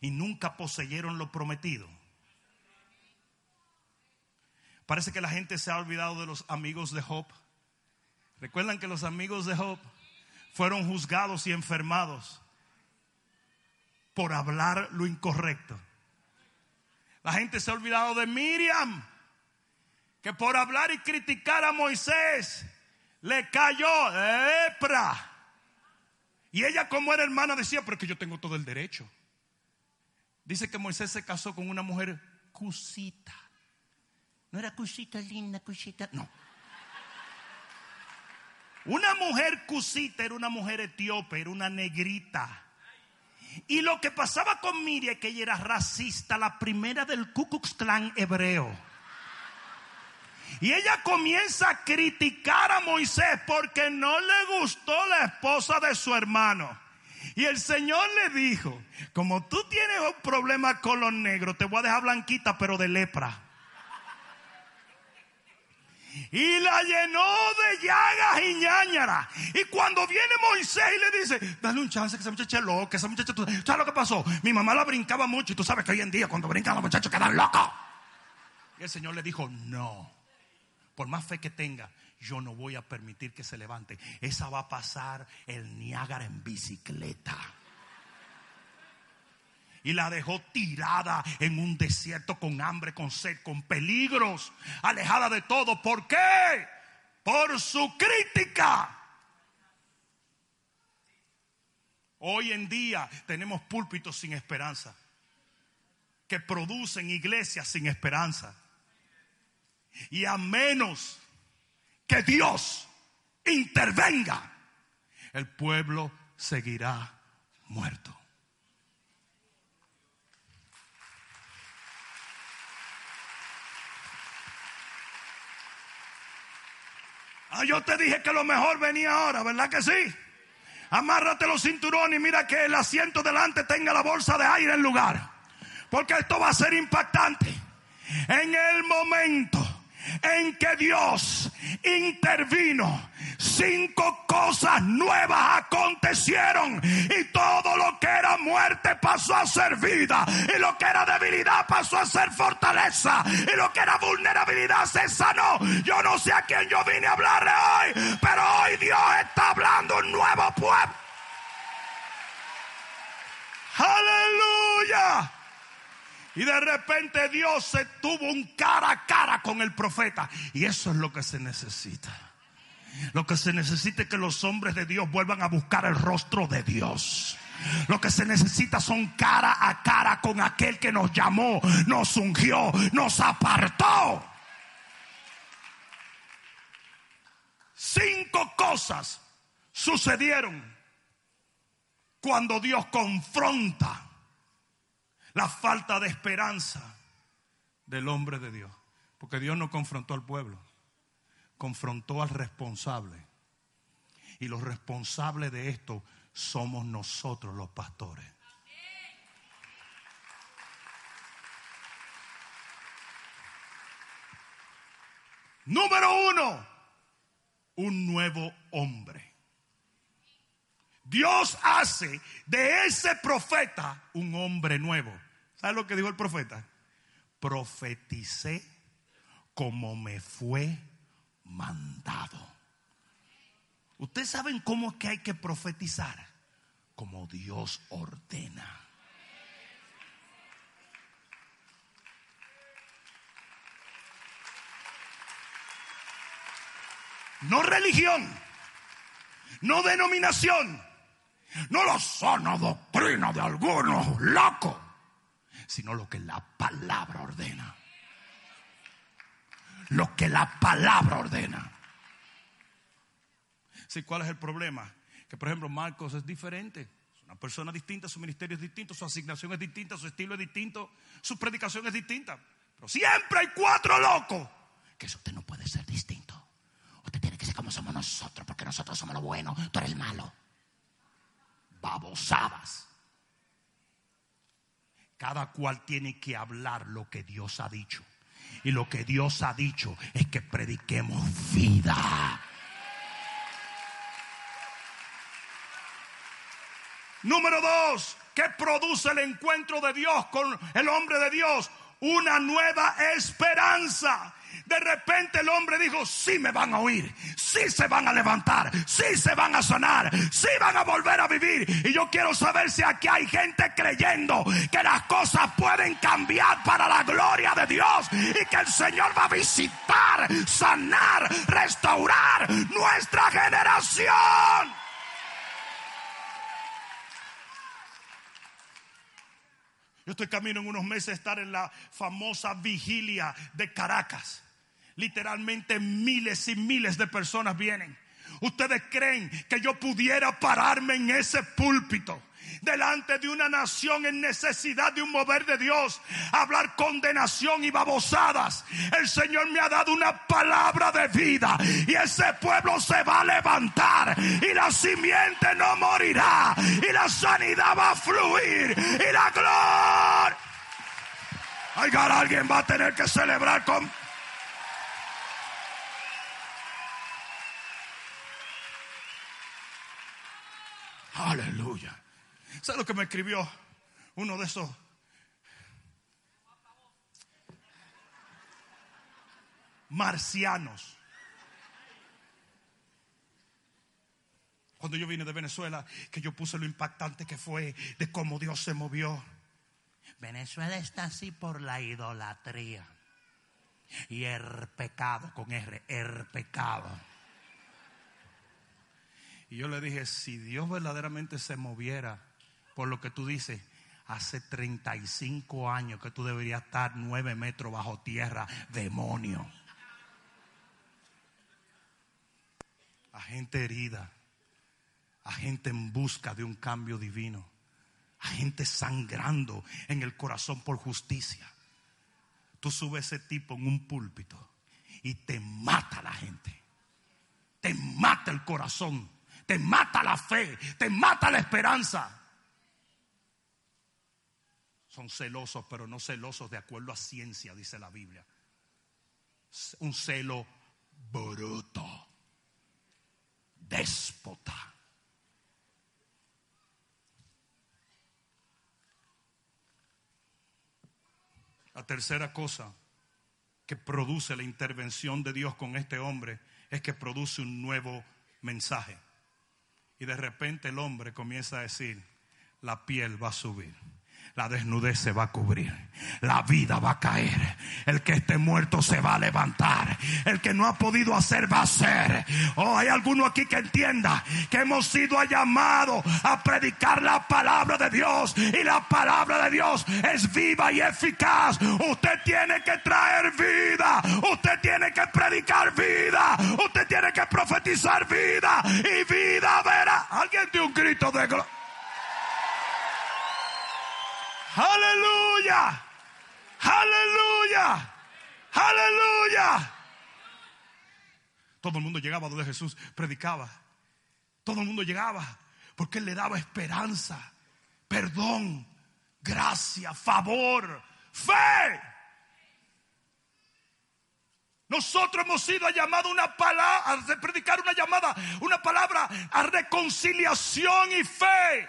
y nunca poseyeron lo prometido. Parece que la gente se ha olvidado de los amigos de Job. Recuerdan que los amigos de Job fueron juzgados y enfermados por hablar lo incorrecto. La gente se ha olvidado de Miriam, que por hablar y criticar a Moisés le cayó lepra. Y ella como era hermana decía, pero que yo tengo todo el derecho. Dice que Moisés se casó con una mujer cusita. No era cusita linda, cusita, no. Una mujer cusita era una mujer etíope, era una negrita. Y lo que pasaba con Miriam, que ella era racista, la primera del Ku Klux Klan hebreo. Y ella comienza a criticar a Moisés porque no le gustó la esposa de su hermano. Y el Señor le dijo, como tú tienes un problema con los negros, te voy a dejar blanquita pero de lepra. Y la llenó de llagas y ñañaras. Y cuando viene Moisés y le dice, dale un chance que esa muchacha es loca, esa muchacha, ¿sabes lo que pasó? Mi mamá la brincaba mucho y tú sabes que hoy en día cuando brincan los muchachos quedan locos. Y el Señor le dijo, no, por más fe que tenga, yo no voy a permitir que se levante. Esa va a pasar el Niágara en bicicleta y la dejó tirada en un desierto con hambre, con sed, con peligros, alejada de todo. ¿Por qué? Por su crítica. Hoy en día tenemos púlpitos sin esperanza, que producen iglesias sin esperanza. Y a menos que Dios intervenga, el pueblo seguirá muerto. Ah, yo te dije que lo mejor venía ahora, ¿verdad que sí? Amárrate los cinturones y mira que el asiento delante tenga la bolsa de aire en lugar. Porque esto va a ser impactante. En el momento en que Dios intervino, cinco cosas nuevas acontecieron y todo lo que era muerte pasó a ser vida y lo que era debilidad pasó a ser fortaleza y lo que era vulnerabilidad se sanó. Yo no sé a quién yo vine a hablarle hoy, pero hoy Dios está hablando un nuevo pueblo. Aleluya. Y de repente Dios se tuvo un cara a cara con el profeta. Y eso es lo que se necesita. Lo que se necesita es que los hombres de Dios vuelvan a buscar el rostro de Dios. Lo que se necesita son cara a cara con aquel que nos llamó, nos ungió, nos apartó. Cinco cosas sucedieron cuando Dios confronta la falta de esperanza del hombre de Dios. Porque Dios no confrontó al pueblo, confrontó al responsable. Y los responsables de esto somos nosotros los pastores. Número uno, un nuevo hombre. Dios hace de ese profeta un hombre nuevo. ¿Sabes lo que dijo el profeta? profeticé como me fue mandado. Ustedes saben cómo es que hay que profetizar, como Dios ordena. No religión, no denominación, no la sana doctrina de algunos locos, sino lo que la palabra ordena. Lo que la palabra ordena. Sí, ¿cuál es el problema? Que por ejemplo Marcos es diferente. Es una persona distinta, su ministerio es distinto, su asignación es distinta, su estilo es distinto, su predicación es distinta. Pero siempre hay cuatro locos. Que eso usted no puede ser distinto. Usted tiene que ser como somos nosotros, porque nosotros somos lo bueno, tú eres el malo. Babosadas. Cada cual tiene que hablar lo que Dios ha dicho. Y lo que Dios ha dicho es que prediquemos vida. Número dos, ¿qué produce el encuentro de Dios con el hombre de Dios? Una nueva esperanza. De repente el hombre dijo, sí me van a oír, sí se van a levantar, sí se van a sanar, sí van a volver a vivir. Y yo quiero saber si aquí hay gente creyendo que las cosas pueden cambiar para la gloria de Dios y que el Señor va a visitar, sanar, restaurar nuestra generación. Yo estoy camino en unos meses a estar en la famosa vigilia de Caracas. Literalmente miles y miles de personas vienen. ¿Ustedes creen que yo pudiera pararme en ese púlpito? Delante de una nación en necesidad de un mover de Dios, hablar condenación y babosadas. El Señor me ha dado una palabra de vida y ese pueblo se va a levantar y la simiente no morirá y la sanidad va a fluir y la gloria. alguien va a tener que celebrar con Aleluya. ¿Sabe lo que me escribió uno de esos? Marcianos. Cuando yo vine de Venezuela, que yo puse lo impactante que fue de cómo Dios se movió. Venezuela está así por la idolatría y el pecado, con R, el pecado. Y yo le dije, si Dios verdaderamente se moviera por lo que tú dices, hace 35 años que tú deberías estar nueve metros bajo tierra, demonio. A gente herida, a gente en busca de un cambio divino, a gente sangrando en el corazón por justicia. Tú subes ese tipo en un púlpito y te mata la gente, te mata el corazón, te mata la fe, te mata la esperanza son celosos, pero no celosos de acuerdo a ciencia, dice la Biblia. Un celo bruto, déspota. La tercera cosa que produce la intervención de Dios con este hombre es que produce un nuevo mensaje. Y de repente el hombre comienza a decir, la piel va a subir la desnudez se va a cubrir, la vida va a caer, el que esté muerto se va a levantar, el que no ha podido hacer va a hacer. Oh, hay alguno aquí que entienda que hemos sido llamados a predicar la palabra de Dios y la palabra de Dios es viva y eficaz. Usted tiene que traer vida, usted tiene que predicar vida, usted tiene que profetizar vida y vida verá. Alguien dio un grito de gloria. Aleluya. Aleluya. Aleluya. Todo el mundo llegaba donde Jesús predicaba. Todo el mundo llegaba porque Él le daba esperanza, perdón, gracia, favor, fe. Nosotros hemos sido llamados una palabra, a predicar una llamada, una palabra a reconciliación y fe.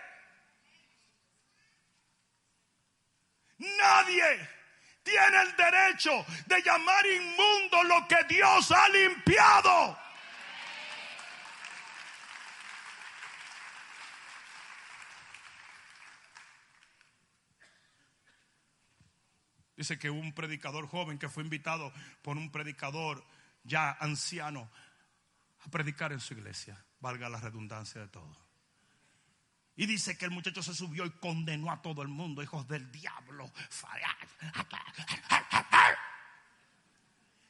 Nadie, tiene el derecho de llamar inmundo lo que Dios ha limpiado. Dice que un predicador joven que fue invitado por un predicador ya anciano a predicar en su iglesia, valga la redundancia de todo. Y dice que el muchacho se subió y condenó a todo el mundo, hijos del diablo.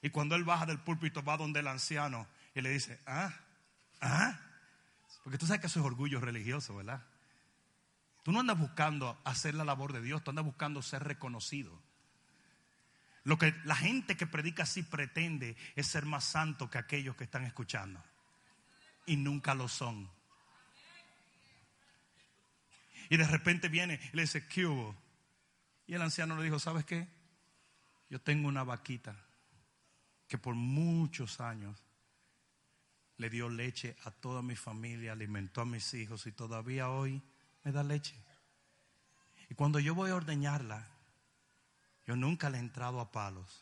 Y cuando él baja del púlpito va donde el anciano y le dice, ah, ah, porque tú sabes que eso es orgullo religioso, ¿verdad? Tú no andas buscando hacer la labor de Dios, tú andas buscando ser reconocido. Lo que la gente que predica así pretende es ser más santo que aquellos que están escuchando. Y nunca lo son. Y de repente viene y le dice, ¿qué hubo? Y el anciano le dijo, ¿sabes qué? Yo tengo una vaquita que por muchos años le dio leche a toda mi familia, alimentó a mis hijos y todavía hoy me da leche. Y cuando yo voy a ordeñarla, yo nunca le he entrado a palos.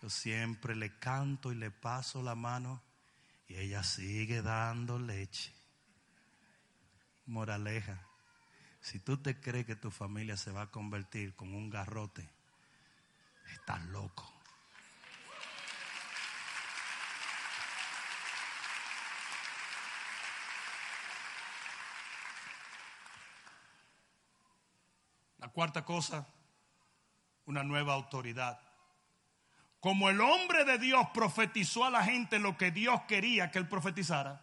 Yo siempre le canto y le paso la mano y ella sigue dando leche. Moraleja, si tú te crees que tu familia se va a convertir con un garrote, estás loco. La cuarta cosa una nueva autoridad. Como el hombre de Dios profetizó a la gente lo que Dios quería que él profetizara,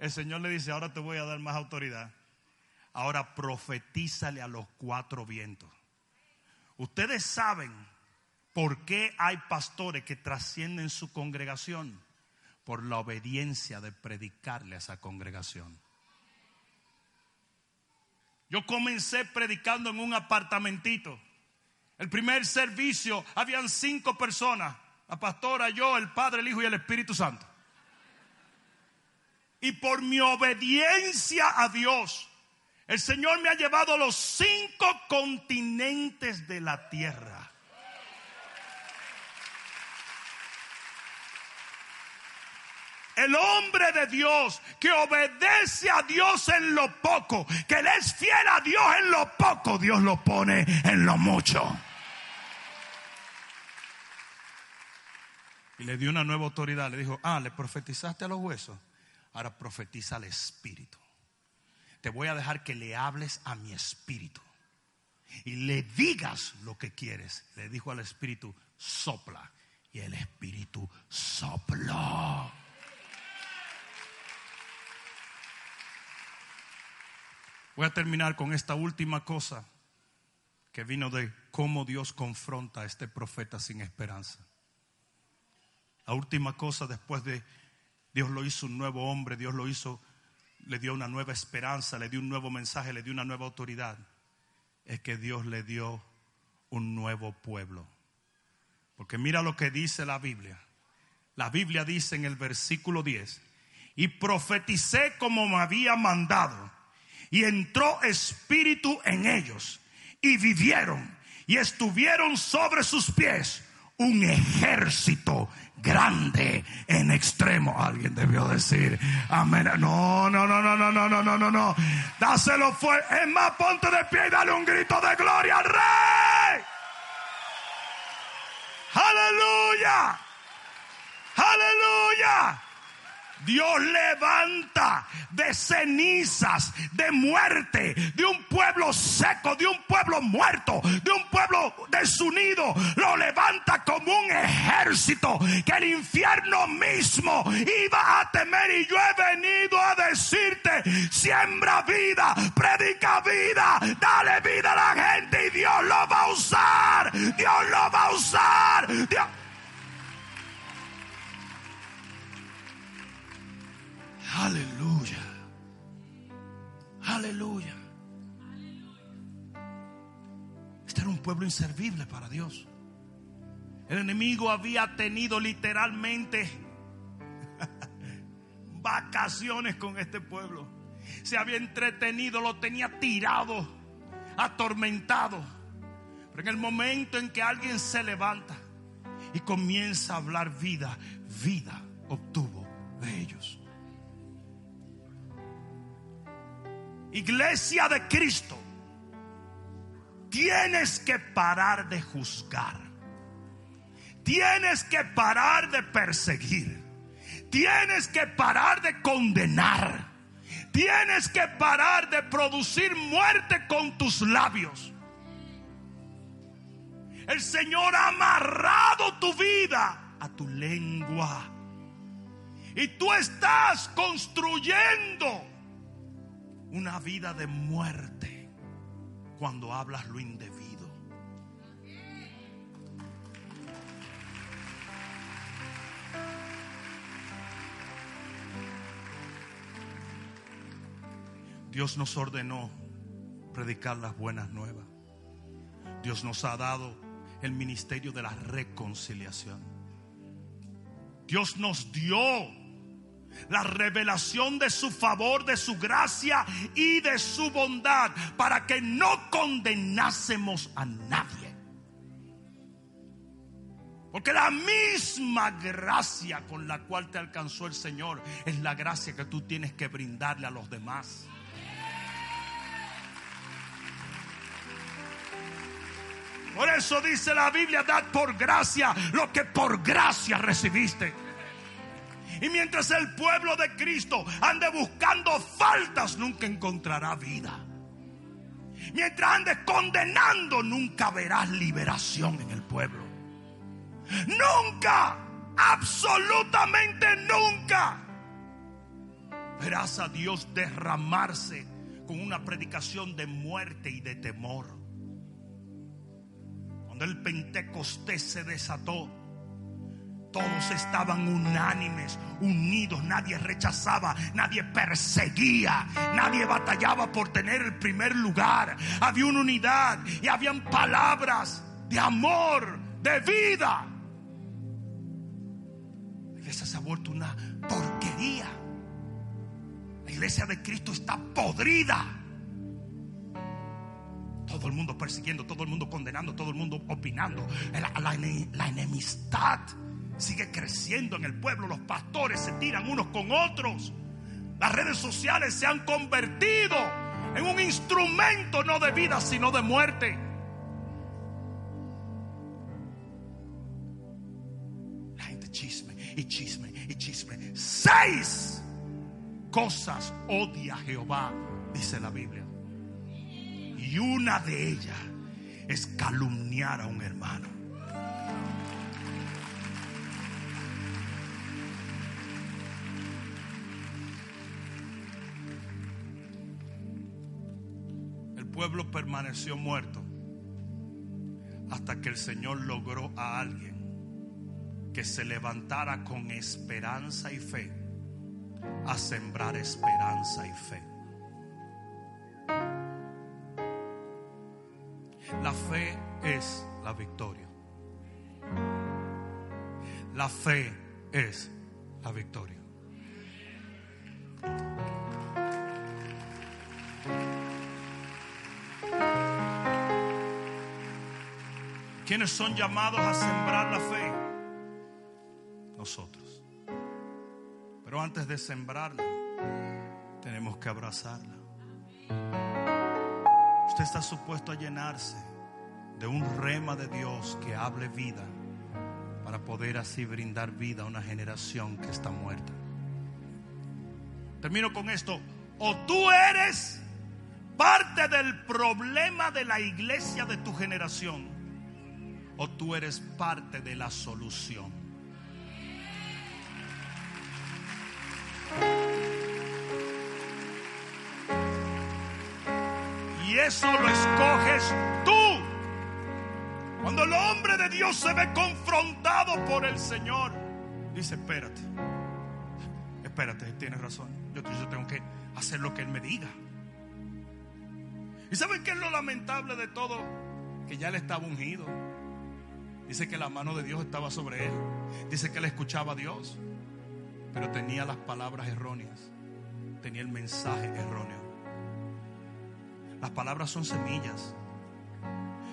el Señor le dice, ahora te voy a dar más autoridad. Ahora profetízale a los cuatro vientos. Ustedes saben por qué hay pastores que trascienden su congregación por la obediencia de predicarle a esa congregación. Yo comencé predicando en un apartamentito. El primer servicio habían cinco personas. La pastora, yo, el Padre, el Hijo y el Espíritu Santo. Y por mi obediencia a Dios, el Señor me ha llevado a los cinco continentes de la tierra. El hombre de Dios que obedece a Dios en lo poco, que le es fiel a Dios en lo poco, Dios lo pone en lo mucho. Y le dio una nueva autoridad. Le dijo, ah, le profetizaste a los huesos. Ahora profetiza al espíritu. Te voy a dejar que le hables a mi espíritu. Y le digas lo que quieres. Le dijo al espíritu, sopla. Y el espíritu sopló. Voy a terminar con esta última cosa que vino de cómo Dios confronta a este profeta sin esperanza. La última cosa después de Dios lo hizo un nuevo hombre, Dios lo hizo, le dio una nueva esperanza, le dio un nuevo mensaje, le dio una nueva autoridad, es que Dios le dio un nuevo pueblo. Porque mira lo que dice la Biblia. La Biblia dice en el versículo 10, y profeticé como me había mandado, y entró espíritu en ellos, y vivieron, y estuvieron sobre sus pies un ejército grande en extremo. Alguien debió decir, amén. No, no, no, no, no, no, no, no, no, no. Dáselo fuerte. Es más, ponte de pie y dale un grito de gloria rey. Aleluya. Aleluya. Dios levanta de cenizas, de muerte, de un pueblo seco, de un pueblo muerto, de un pueblo desunido. Lo levanta como un ejército que el infierno mismo iba a temer. Y yo he venido a decirte, siembra vida, predica vida, dale vida a la gente y Dios lo va a usar. Dios lo va a usar. Dios Aleluya. Aleluya. Este era un pueblo inservible para Dios. El enemigo había tenido literalmente vacaciones con este pueblo. Se había entretenido, lo tenía tirado, atormentado. Pero en el momento en que alguien se levanta y comienza a hablar vida, vida obtuvo de ellos. Iglesia de Cristo, tienes que parar de juzgar. Tienes que parar de perseguir. Tienes que parar de condenar. Tienes que parar de producir muerte con tus labios. El Señor ha amarrado tu vida a tu lengua. Y tú estás construyendo una vida de muerte cuando hablas lo indebido. Dios nos ordenó predicar las buenas nuevas. Dios nos ha dado el ministerio de la reconciliación. Dios nos dio la revelación de su favor, de su gracia y de su bondad para que no condenásemos a nadie. Porque la misma gracia con la cual te alcanzó el Señor es la gracia que tú tienes que brindarle a los demás. Por eso dice la Biblia, dad por gracia lo que por gracia recibiste. Y mientras el pueblo de Cristo ande buscando faltas, nunca encontrará vida. Mientras andes condenando, nunca verás liberación en el pueblo. Nunca, absolutamente nunca, verás a Dios derramarse con una predicación de muerte y de temor. Cuando el Pentecostés se desató, todos estaban unánimes, unidos, nadie rechazaba, nadie perseguía, nadie batallaba por tener el primer lugar. Había una unidad y habían palabras de amor, de vida. La iglesia se ha vuelto una porquería. La iglesia de Cristo está podrida. Todo el mundo persiguiendo, todo el mundo condenando, todo el mundo opinando. La, la, la enemistad sigue creciendo en el pueblo. Los pastores se tiran unos con otros. Las redes sociales se han convertido en un instrumento no de vida, sino de muerte. La gente chisme y chisme y chisme. Seis cosas odia Jehová, dice la Biblia. Y una de ellas es calumniar a un hermano. Pueblo permaneció muerto hasta que el Señor logró a alguien que se levantara con esperanza y fe a sembrar esperanza y fe. La fe es la victoria. La fe es la victoria. ¿Quiénes son llamados a sembrar la fe? Nosotros. Pero antes de sembrarla, tenemos que abrazarla. Usted está supuesto a llenarse de un rema de Dios que hable vida para poder así brindar vida a una generación que está muerta. Termino con esto. O tú eres parte del problema de la iglesia de tu generación o tú eres parte de la solución. Y eso lo escoges tú. Cuando el hombre de Dios se ve confrontado por el Señor, dice, espérate, espérate, tienes razón. Yo, tengo que hacer lo que Él me diga. ¿Y saben qué es lo lamentable de todo? Que ya le estaba ungido. Dice que la mano de Dios estaba sobre él. Dice que él escuchaba a Dios, pero tenía las palabras erróneas. Tenía el mensaje erróneo. Las palabras son semillas.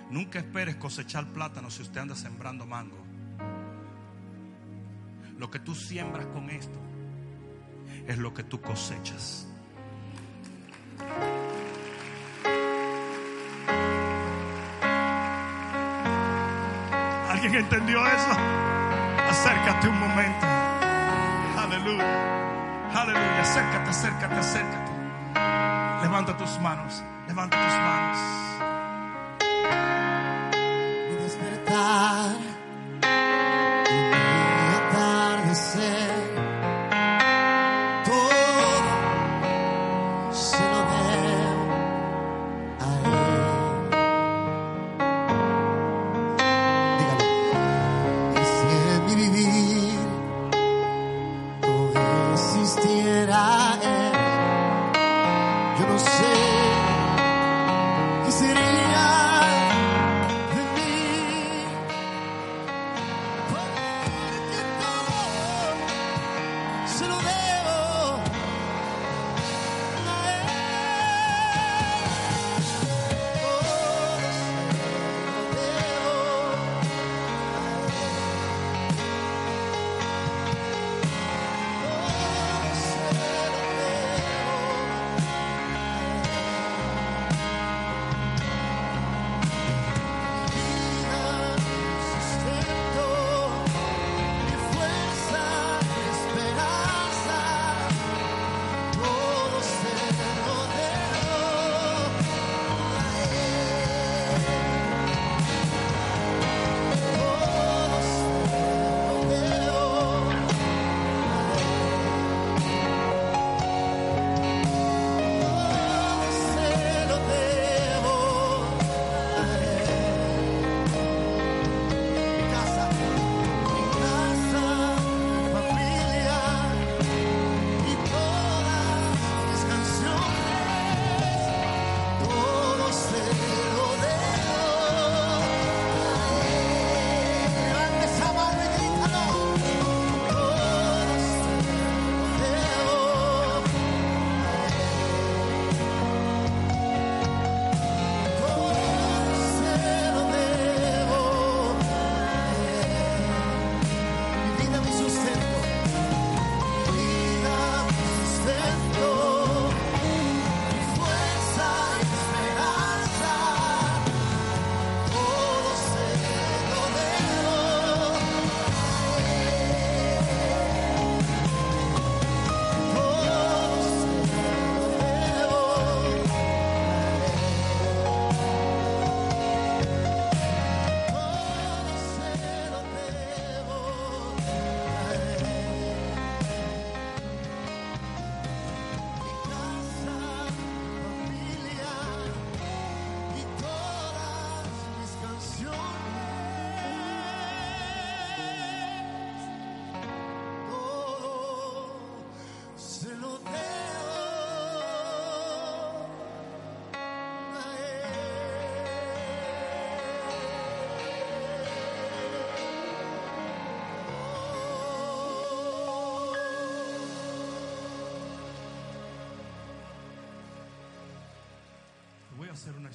Nunca esperes cosechar plátano si usted anda sembrando mango. Lo que tú siembras con esto es lo que tú cosechas. ¿Alguien entendió eso? Acércate un momento. Aleluya. Aleluya. Acércate, acércate, acércate. Levanta tus manos. Levanta tus manos.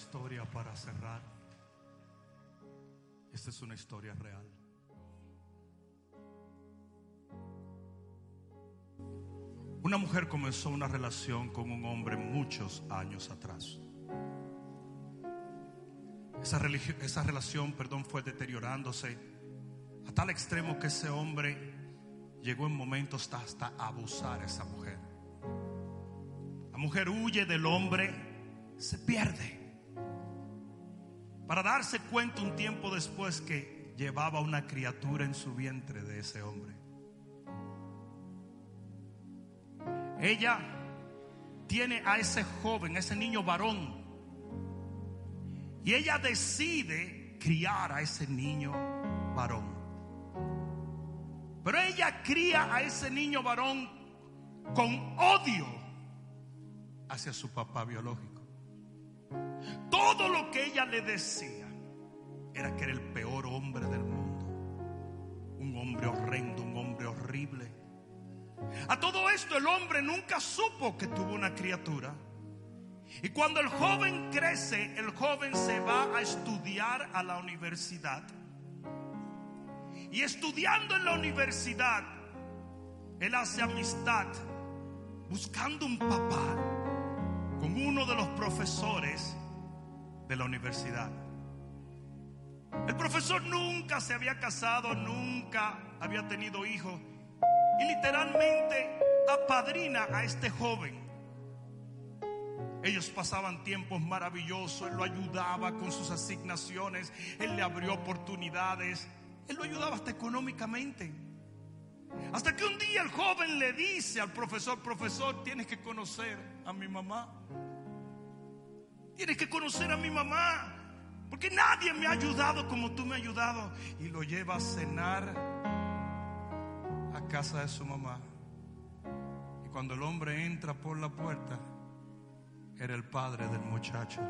Historia para cerrar. Esta es una historia real. Una mujer comenzó una relación con un hombre muchos años atrás. Esa, esa relación, perdón, fue deteriorándose a tal extremo que ese hombre llegó en momentos hasta abusar a esa mujer. La mujer huye del hombre, se pierde. Para darse cuenta un tiempo después que llevaba una criatura en su vientre de ese hombre. Ella tiene a ese joven, a ese niño varón. Y ella decide criar a ese niño varón. Pero ella cría a ese niño varón con odio hacia su papá biológico. Todo lo que ella le decía era que era el peor hombre del mundo. Un hombre horrendo, un hombre horrible. A todo esto el hombre nunca supo que tuvo una criatura. Y cuando el joven crece, el joven se va a estudiar a la universidad. Y estudiando en la universidad, él hace amistad buscando un papá con uno de los profesores de la universidad. El profesor nunca se había casado, nunca había tenido hijos. Y literalmente apadrina a este joven. Ellos pasaban tiempos maravillosos, él lo ayudaba con sus asignaciones, él le abrió oportunidades, él lo ayudaba hasta económicamente. Hasta que un día el joven le dice al profesor, profesor, tienes que conocer a mi mamá. Tienes que conocer a mi mamá. Porque nadie me ha ayudado como tú me has ayudado. Y lo lleva a cenar a casa de su mamá. Y cuando el hombre entra por la puerta, era el padre del muchacho.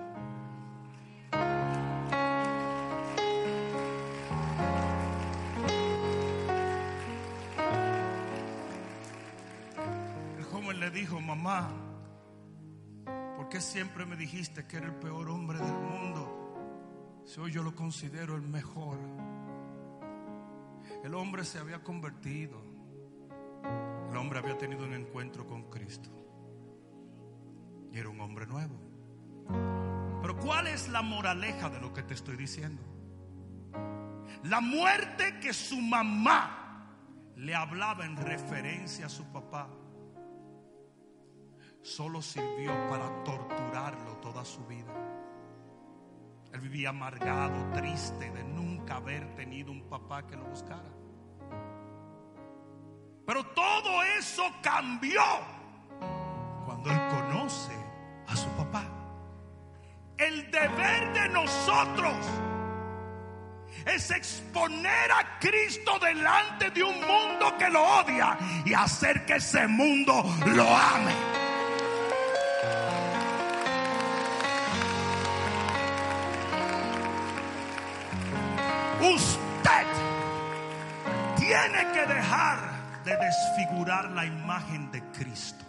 El joven le dijo, mamá, ¿por qué siempre me dijiste que era el peor hombre del mundo? Si hoy yo lo considero el mejor. El hombre se había convertido. El hombre había tenido un encuentro con Cristo. Y era un hombre nuevo. Pero ¿cuál es la moraleja de lo que te estoy diciendo? La muerte que su mamá le hablaba en referencia a su papá solo sirvió para torturarlo toda su vida. Él vivía amargado, triste de nunca haber tenido un papá que lo buscara. Pero todo eso cambió cuando él conoce a su papá. El deber de nosotros es exponer a Cristo delante de un mundo que lo odia y hacer que ese mundo lo ame. Usted tiene que dejar de desfigurar la imagen de Cristo.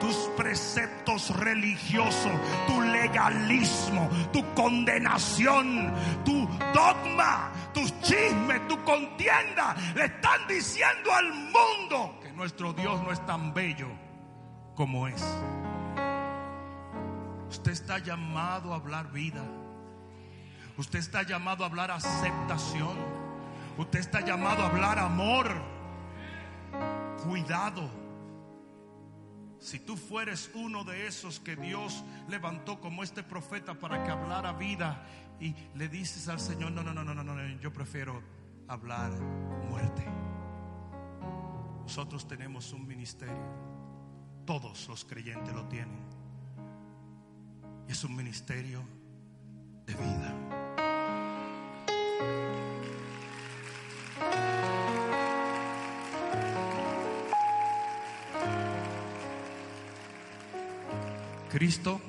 Tus preceptos religiosos, tu legalismo, tu condenación, tu dogma, tus chismes, tu contienda, le están diciendo al mundo que nuestro Dios no es tan bello como es. Usted está llamado a hablar vida. Usted está llamado a hablar aceptación. Usted está llamado a hablar amor. Cuidado. Si tú fueres uno de esos que Dios levantó como este profeta para que hablara vida y le dices al Señor, no, no, no, no, no, no, yo prefiero hablar muerte. Nosotros tenemos un ministerio. Todos los creyentes lo tienen. Y es un ministerio de vida. Cristo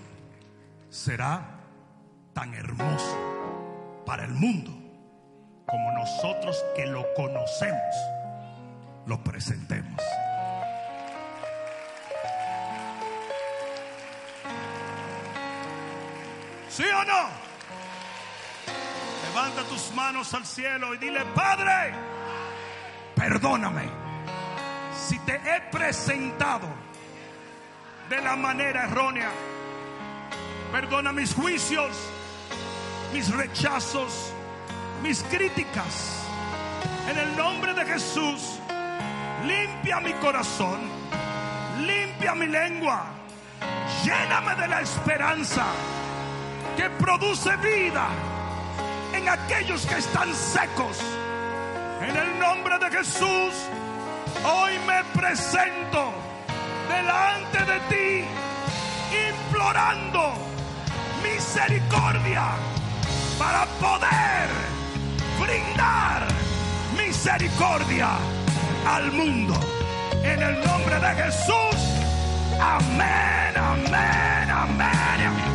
será tan hermoso para el mundo como nosotros que lo conocemos lo presentemos. ¿Sí o no? Levanta tus manos al cielo y dile, Padre, perdóname si te he presentado de la manera errónea. Perdona mis juicios, mis rechazos, mis críticas. En el nombre de Jesús, limpia mi corazón, limpia mi lengua, lléname de la esperanza que produce vida aquellos que están secos. En el nombre de Jesús, hoy me presento delante de ti, implorando misericordia para poder brindar misericordia al mundo. En el nombre de Jesús, amén, amén, amén.